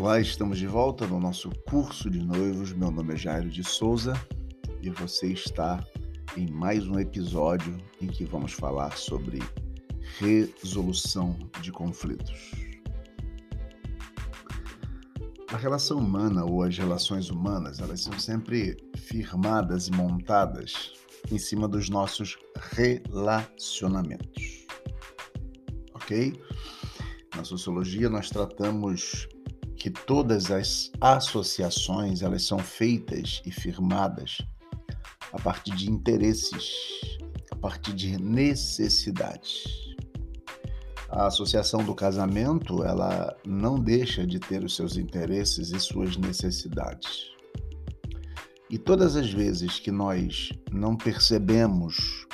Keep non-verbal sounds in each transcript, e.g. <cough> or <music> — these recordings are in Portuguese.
Olá, estamos de volta no nosso curso de noivos. Meu nome é Jairo de Souza e você está em mais um episódio em que vamos falar sobre resolução de conflitos. A relação humana ou as relações humanas, elas são sempre firmadas e montadas em cima dos nossos relacionamentos. OK? Na sociologia nós tratamos que todas as associações elas são feitas e firmadas a partir de interesses, a partir de necessidades. A associação do casamento, ela não deixa de ter os seus interesses e suas necessidades. E todas as vezes que nós não percebemos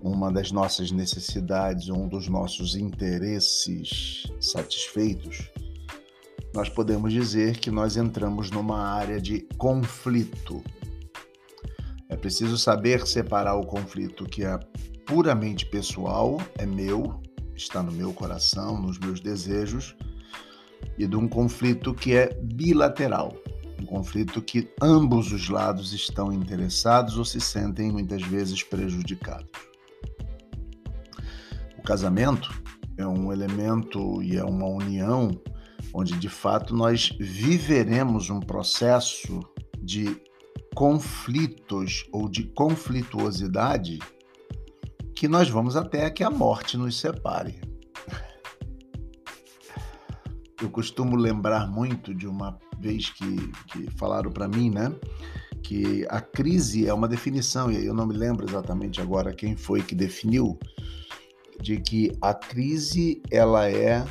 uma das nossas necessidades ou um dos nossos interesses satisfeitos, nós podemos dizer que nós entramos numa área de conflito. É preciso saber separar o conflito que é puramente pessoal, é meu, está no meu coração, nos meus desejos, e de um conflito que é bilateral, um conflito que ambos os lados estão interessados ou se sentem muitas vezes prejudicados. O casamento é um elemento e é uma união onde de fato nós viveremos um processo de conflitos ou de conflituosidade que nós vamos até que a morte nos separe. Eu costumo lembrar muito de uma vez que, que falaram para mim, né? Que a crise é uma definição, e eu não me lembro exatamente agora quem foi que definiu, de que a crise ela é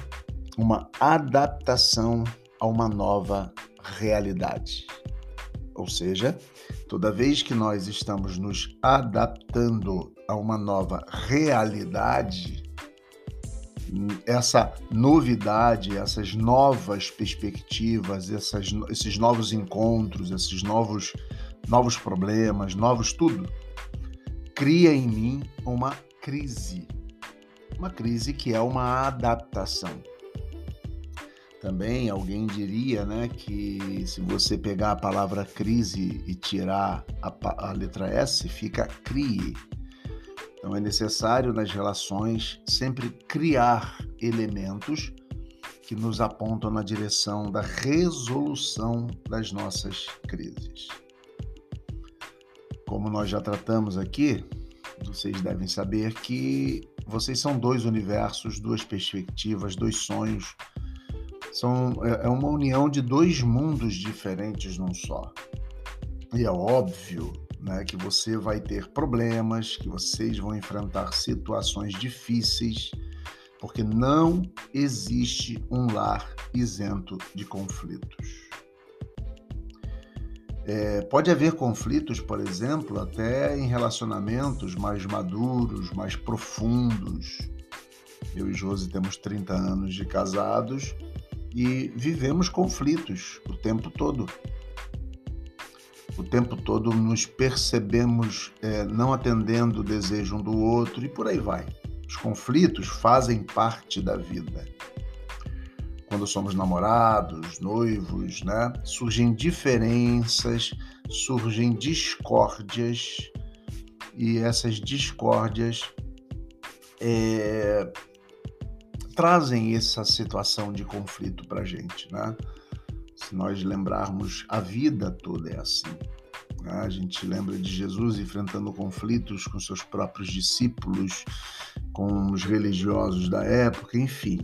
uma adaptação a uma nova realidade. Ou seja, toda vez que nós estamos nos adaptando a uma nova realidade, essa novidade, essas novas perspectivas, essas, esses novos encontros, esses novos, novos problemas, novos tudo, cria em mim uma crise. Uma crise que é uma adaptação. Também alguém diria né, que se você pegar a palavra crise e tirar a, a letra S, fica crie. Então é necessário nas relações sempre criar elementos que nos apontam na direção da resolução das nossas crises. Como nós já tratamos aqui, vocês devem saber que vocês são dois universos, duas perspectivas, dois sonhos são, é, é uma união de dois mundos diferentes num só. E é óbvio né, que você vai ter problemas, que vocês vão enfrentar situações difíceis, porque não existe um lar isento de conflitos. É, pode haver conflitos, por exemplo, até em relacionamentos mais maduros, mais profundos. Eu e Josi temos 30 anos de casados e vivemos conflitos o tempo todo. O tempo todo nos percebemos é, não atendendo o desejo um do outro e por aí vai. Os conflitos fazem parte da vida. Quando somos namorados, noivos, né? Surgem diferenças, surgem discórdias e essas discórdias é, trazem essa situação de conflito para a gente, né? Se nós lembrarmos, a vida toda é assim. Né? A gente lembra de Jesus enfrentando conflitos com seus próprios discípulos, com os religiosos da época, enfim.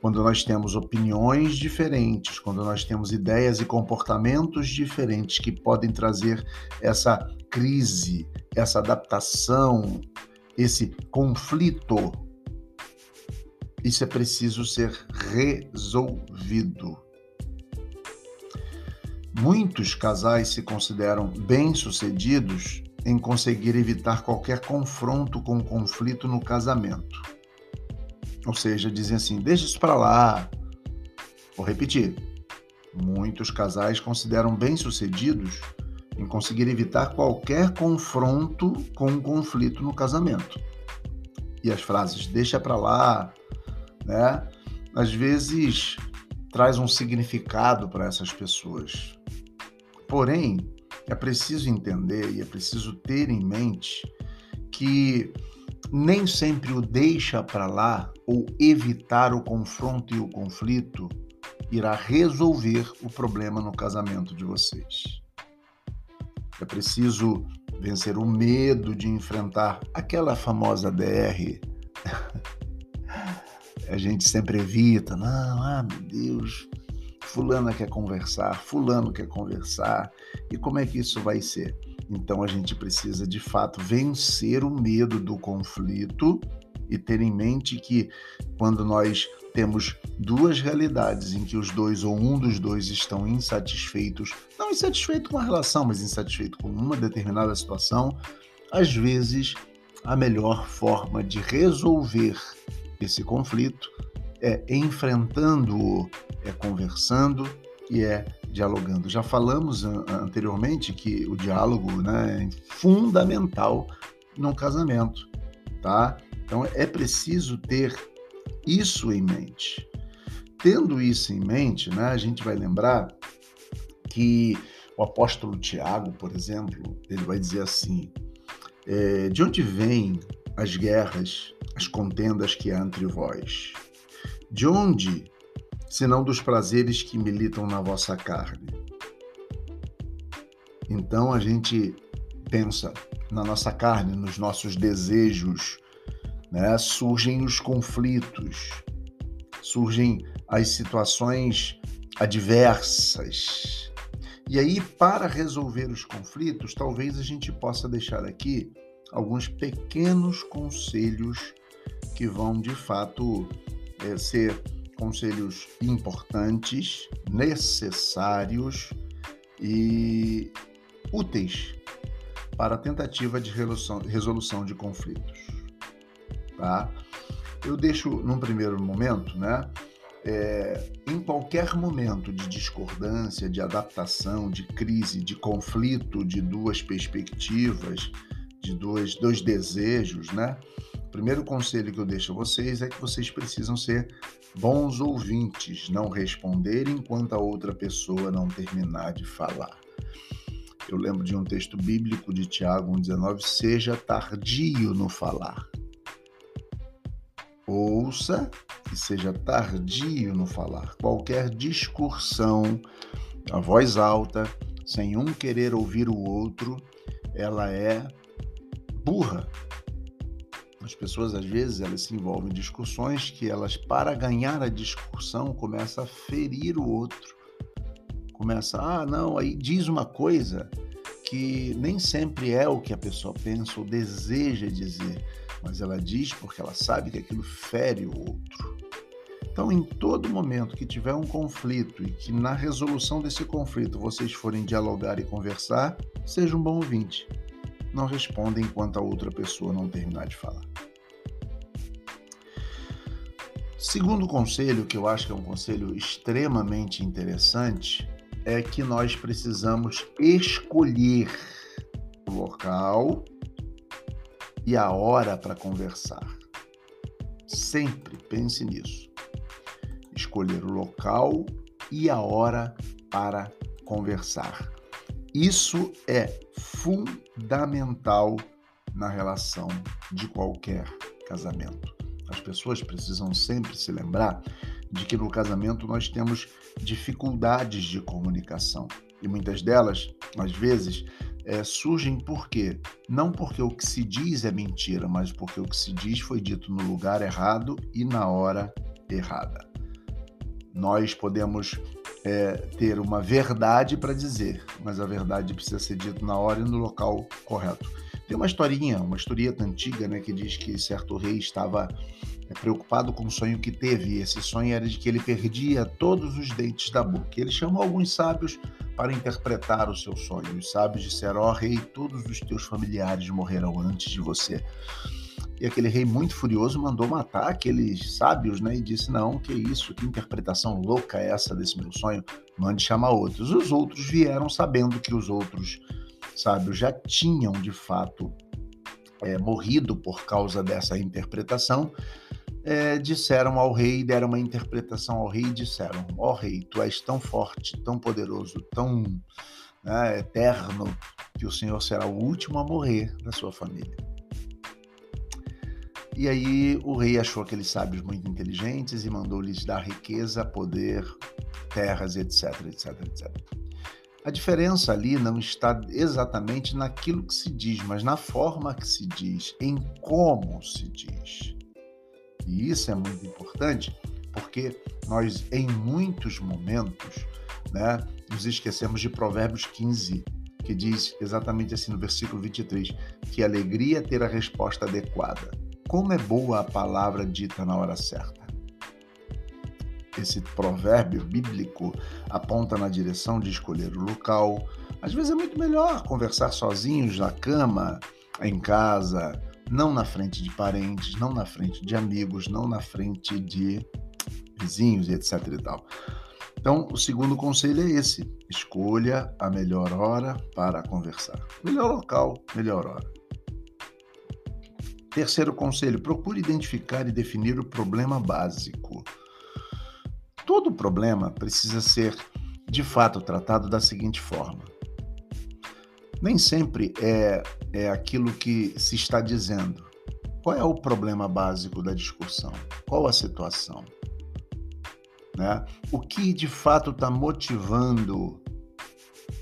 Quando nós temos opiniões diferentes, quando nós temos ideias e comportamentos diferentes que podem trazer essa crise, essa adaptação, esse conflito isso é preciso ser resolvido. Muitos casais se consideram bem-sucedidos em conseguir evitar qualquer confronto com conflito no casamento. Ou seja, dizem assim: deixa isso para lá. Vou repetir. Muitos casais consideram bem-sucedidos em conseguir evitar qualquer confronto com conflito no casamento. E as frases deixa para lá, né? Às vezes traz um significado para essas pessoas. Porém, é preciso entender e é preciso ter em mente que nem sempre o deixa para lá ou evitar o confronto e o conflito irá resolver o problema no casamento de vocês. É preciso vencer o medo de enfrentar aquela famosa DR. <laughs> A gente sempre evita, não, ah, meu Deus, fulana quer conversar, fulano quer conversar. E como é que isso vai ser? Então a gente precisa de fato vencer o medo do conflito e ter em mente que quando nós temos duas realidades em que os dois ou um dos dois estão insatisfeitos, não insatisfeito com a relação, mas insatisfeito com uma determinada situação, às vezes a melhor forma de resolver esse conflito é enfrentando-o, é conversando e é dialogando. Já falamos anteriormente que o diálogo né, é fundamental no casamento, tá? Então é preciso ter isso em mente. Tendo isso em mente, né, a gente vai lembrar que o apóstolo Tiago, por exemplo, ele vai dizer assim: é, de onde vêm as guerras, as contendas que há entre vós? De onde, senão dos prazeres que militam na vossa carne? Então a gente pensa na nossa carne, nos nossos desejos, né? surgem os conflitos, surgem as situações adversas. E aí, para resolver os conflitos, talvez a gente possa deixar aqui alguns pequenos conselhos que vão de fato é, ser conselhos importantes, necessários e úteis para a tentativa de resolução, resolução de conflitos tá? Eu deixo num primeiro momento, né? É, em qualquer momento de discordância, de adaptação, de crise, de conflito de duas perspectivas, de dois, dois desejos, né? O primeiro conselho que eu deixo a vocês é que vocês precisam ser bons ouvintes, não responder enquanto a outra pessoa não terminar de falar. Eu lembro de um texto bíblico de Tiago 1,19: seja tardio no falar ouça e seja tardio no falar. Qualquer discursão a voz alta, sem um querer ouvir o outro, ela é burra. As pessoas às vezes elas se envolvem em discussões que elas para ganhar a discussão começa a ferir o outro. Começa, ah, não, aí diz uma coisa que nem sempre é o que a pessoa pensa ou deseja dizer mas ela diz porque ela sabe que aquilo fere o outro. Então, em todo momento que tiver um conflito e que na resolução desse conflito vocês forem dialogar e conversar, seja um bom ouvinte. Não responda enquanto a outra pessoa não terminar de falar. Segundo conselho, que eu acho que é um conselho extremamente interessante, é que nós precisamos escolher o local e a hora para conversar. Sempre pense nisso. Escolher o local e a hora para conversar. Isso é fundamental na relação de qualquer casamento. As pessoas precisam sempre se lembrar de que no casamento nós temos dificuldades de comunicação e muitas delas, às vezes, é, surgem por quê? Não porque o que se diz é mentira, mas porque o que se diz foi dito no lugar errado e na hora errada. Nós podemos é, ter uma verdade para dizer, mas a verdade precisa ser dita na hora e no local correto. Tem uma historinha, uma historieta antiga, né, que diz que certo rei estava é, preocupado com o sonho que teve, e esse sonho era de que ele perdia todos os dentes da boca. Ele chamou alguns sábios para interpretar o seu sonho. Os sábios disseram: Ó oh, rei, todos os teus familiares morrerão antes de você. E aquele rei, muito furioso, mandou matar aqueles sábios, né? E disse: Não, que isso, que interpretação louca é essa desse meu sonho? Mande chamar outros. Os outros vieram sabendo que os outros sábios já tinham, de fato, é, morrido por causa dessa interpretação. é, disseram ao rei, deram uma interpretação ao rei e disseram: Ó oh, rei, tu és tão forte, tão poderoso, tão né, eterno, que o Senhor será o último a morrer da sua família. E aí o rei achou aqueles sábios muito inteligentes e mandou lhes dar riqueza, poder, terras, etc, etc, etc. A diferença ali não está exatamente naquilo que se diz, mas na forma que se diz, em como se diz. E isso é muito importante, porque nós, em muitos momentos, né, nos esquecemos de Provérbios 15, que diz exatamente assim no versículo 23, que alegria é ter a resposta adequada. Como é boa a palavra dita na hora certa. Esse provérbio bíblico aponta na direção de escolher o local. Às vezes é muito melhor conversar sozinhos na cama, em casa, não na frente de parentes, não na frente de amigos, não na frente de vizinhos etc e tal. Então, o segundo conselho é esse: escolha a melhor hora para conversar. Melhor local, melhor hora. Terceiro conselho: procure identificar e definir o problema básico. Todo problema precisa ser, de fato, tratado da seguinte forma: nem sempre é, é aquilo que se está dizendo. Qual é o problema básico da discussão? Qual a situação? Né? O que de fato está motivando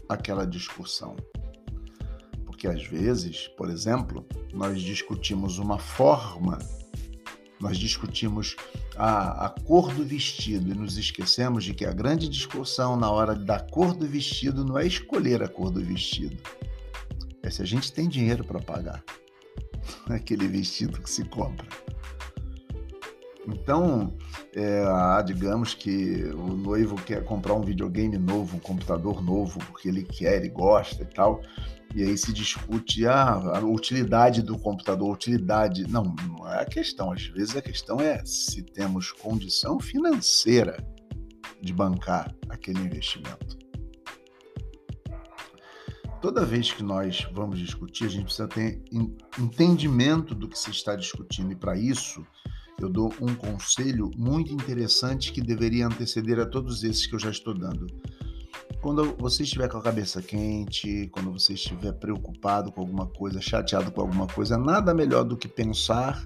aquela discussão? Porque às vezes, por exemplo, nós discutimos uma forma, nós discutimos a, a cor do vestido e nos esquecemos de que a grande discussão na hora da cor do vestido não é escolher a cor do vestido, é se a gente tem dinheiro para pagar <laughs> aquele vestido que se compra. Então, é, digamos que o noivo quer comprar um videogame novo, um computador novo, porque ele quer e gosta e tal. E aí se discute ah, a utilidade do computador, utilidade. Não, não é a questão. Às vezes a questão é se temos condição financeira de bancar aquele investimento. Toda vez que nós vamos discutir, a gente precisa ter entendimento do que se está discutindo, e para isso eu dou um conselho muito interessante que deveria anteceder a todos esses que eu já estou dando. Quando você estiver com a cabeça quente, quando você estiver preocupado com alguma coisa, chateado com alguma coisa, nada melhor do que pensar,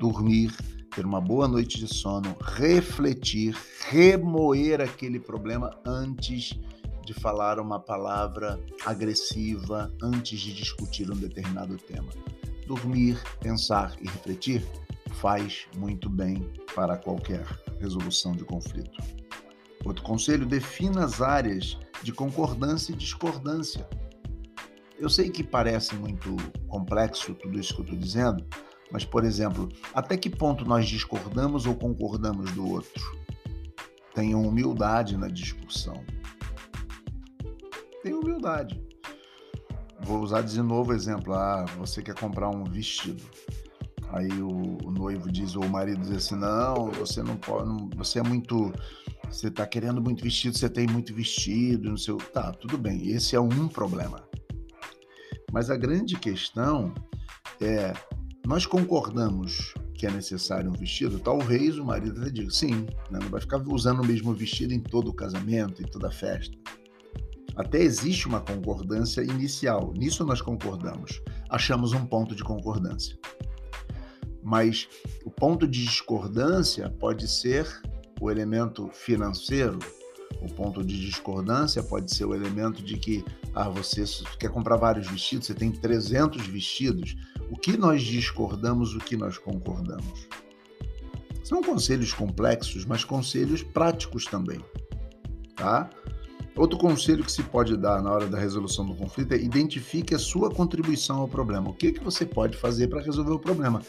dormir, ter uma boa noite de sono, refletir, remoer aquele problema antes de falar uma palavra agressiva, antes de discutir um determinado tema. Dormir, pensar e refletir faz muito bem para qualquer resolução de conflito. Outro conselho: defina as áreas de concordância e discordância. Eu sei que parece muito complexo tudo isso que eu estou dizendo, mas, por exemplo, até que ponto nós discordamos ou concordamos do outro? Tenham humildade na discussão. Tenham humildade. Vou usar de novo o exemplo. Ah, você quer comprar um vestido. Aí o, o noivo diz, ou o marido diz assim: não, você não pode, não, você é muito você está querendo muito vestido, você tem muito vestido, não sei. Tá, tudo bem, esse é um problema. Mas a grande questão é: nós concordamos que é necessário um vestido? Talvez o marido até diga sim, né? não vai ficar usando o mesmo vestido em todo o casamento, em toda a festa. Até existe uma concordância inicial, nisso nós concordamos, achamos um ponto de concordância. Mas o ponto de discordância pode ser o elemento financeiro, o ponto de discordância pode ser o elemento de que ah, você quer comprar vários vestidos, você tem 300 vestidos. O que nós discordamos, o que nós concordamos? São conselhos complexos, mas conselhos práticos também, tá? Outro conselho que se pode dar na hora da resolução do conflito é identifique a sua contribuição ao problema. O que, que você pode fazer para resolver o problema?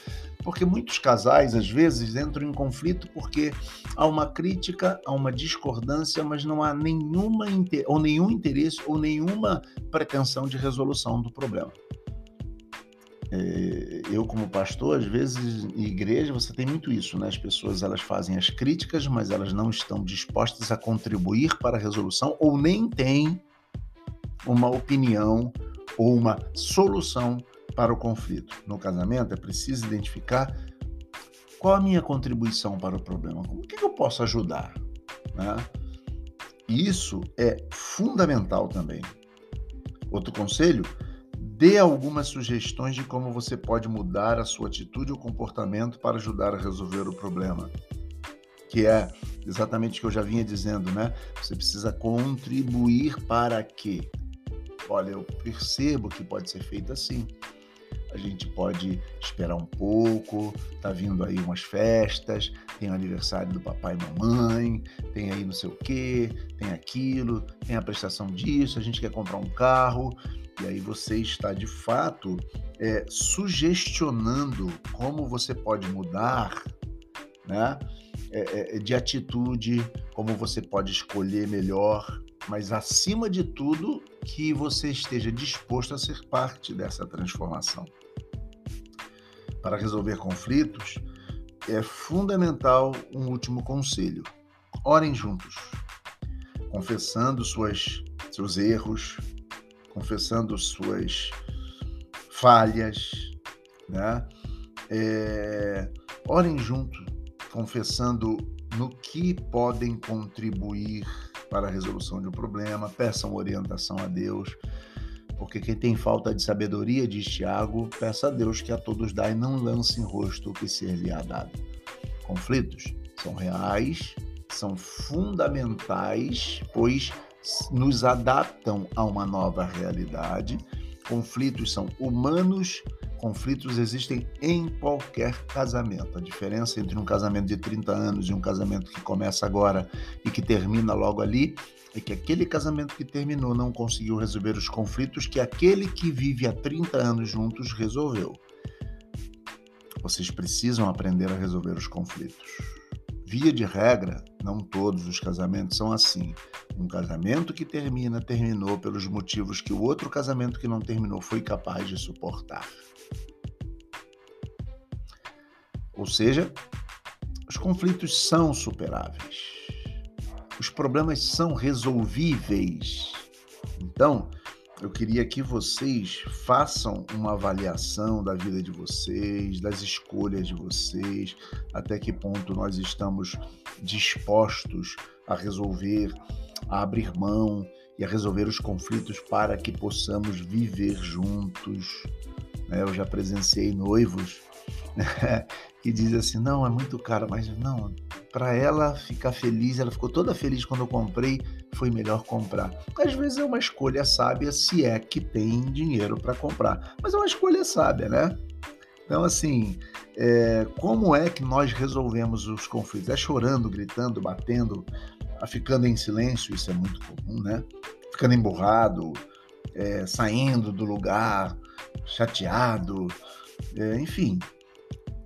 Porque muitos casais, às vezes, entram em conflito porque há uma crítica, há uma discordância, mas não há nenhuma ou nenhum interesse ou nenhuma pretensão de resolução do problema. É, eu como pastor, às vezes em igreja você tem muito isso, né? As pessoas elas fazem as críticas, mas elas não estão dispostas a contribuir para a resolução ou nem têm uma opinião ou uma solução para o conflito. No casamento é preciso identificar qual a minha contribuição para o problema? Como que eu posso ajudar? Né? Isso é fundamental também. Outro conselho: dê algumas sugestões de como você pode mudar a sua atitude ou comportamento para ajudar a resolver o problema. Que é exatamente o que eu já vinha dizendo, né? Você precisa contribuir para quê? Olha, eu percebo que pode ser feito assim a gente pode esperar um pouco, tá vindo aí umas festas, tem o aniversário do papai e mamãe, tem aí não sei o que, tem aquilo, tem a prestação disso, a gente quer comprar um carro, e aí você está de fato é, sugestionando como você pode mudar, né? É, é, de atitude, como você pode escolher melhor, mas acima de tudo, que você esteja disposto a ser parte dessa transformação. Para resolver conflitos, é fundamental um último conselho: orem juntos, confessando suas, seus erros, confessando suas falhas, né? É, orem junto, confessando no que podem contribuir para a resolução de um problema, peçam orientação a Deus porque quem tem falta de sabedoria, diz Tiago, peça a Deus que a todos dá e não lance em rosto o que ser lhe há dado. Conflitos são reais, são fundamentais, pois nos adaptam a uma nova realidade. Conflitos são humanos, conflitos existem em qualquer casamento. A diferença entre um casamento de 30 anos e um casamento que começa agora e que termina logo ali é que aquele casamento que terminou não conseguiu resolver os conflitos que aquele que vive há 30 anos juntos resolveu. Vocês precisam aprender a resolver os conflitos. Via de regra, não todos os casamentos são assim. Um casamento que termina, terminou pelos motivos que o outro casamento que não terminou foi capaz de suportar. Ou seja, os conflitos são superáveis os problemas são resolvíveis. Então, eu queria que vocês façam uma avaliação da vida de vocês, das escolhas de vocês, até que ponto nós estamos dispostos a resolver, a abrir mão e a resolver os conflitos para que possamos viver juntos. Né? Eu já presenciei noivos <laughs> que dizem assim: não, é muito caro, mas não, para ela ficar feliz, ela ficou toda feliz quando eu comprei, foi melhor comprar. Às vezes é uma escolha sábia se é que tem dinheiro para comprar, mas é uma escolha sábia, né? Então, assim, é, como é que nós resolvemos os conflitos? É chorando, gritando, batendo, ficando em silêncio, isso é muito comum, né? Ficando emburrado, é, saindo do lugar, chateado, é, enfim,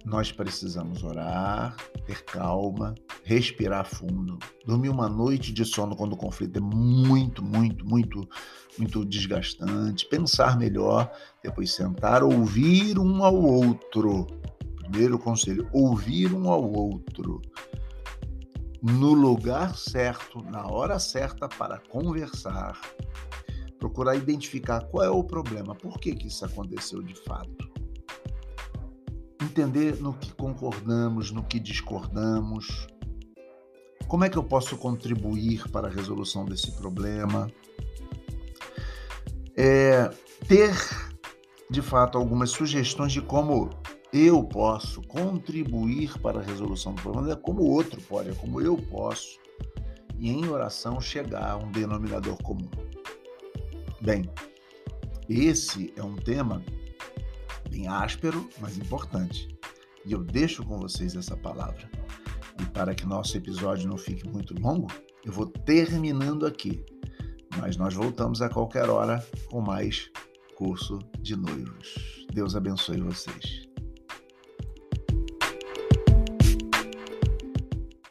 nós precisamos orar, ter calma, respirar fundo, dormir uma noite de sono quando o conflito é muito, muito, muito, muito desgastante, pensar melhor, depois sentar, ouvir um ao outro. Primeiro conselho, ouvir um ao outro. No lugar certo, na hora certa para conversar. Procurar identificar qual é o problema, por que, que isso aconteceu de fato entender no que concordamos, no que discordamos. Como é que eu posso contribuir para a resolução desse problema? É, ter, de fato, algumas sugestões de como eu posso contribuir para a resolução do problema, é como o outro pode, é como eu posso, e em oração chegar a um denominador comum. Bem, esse é um tema bem áspero, mas importante. E eu deixo com vocês essa palavra. E para que nosso episódio não fique muito longo, eu vou terminando aqui. Mas nós voltamos a qualquer hora com mais curso de noivos. Deus abençoe vocês.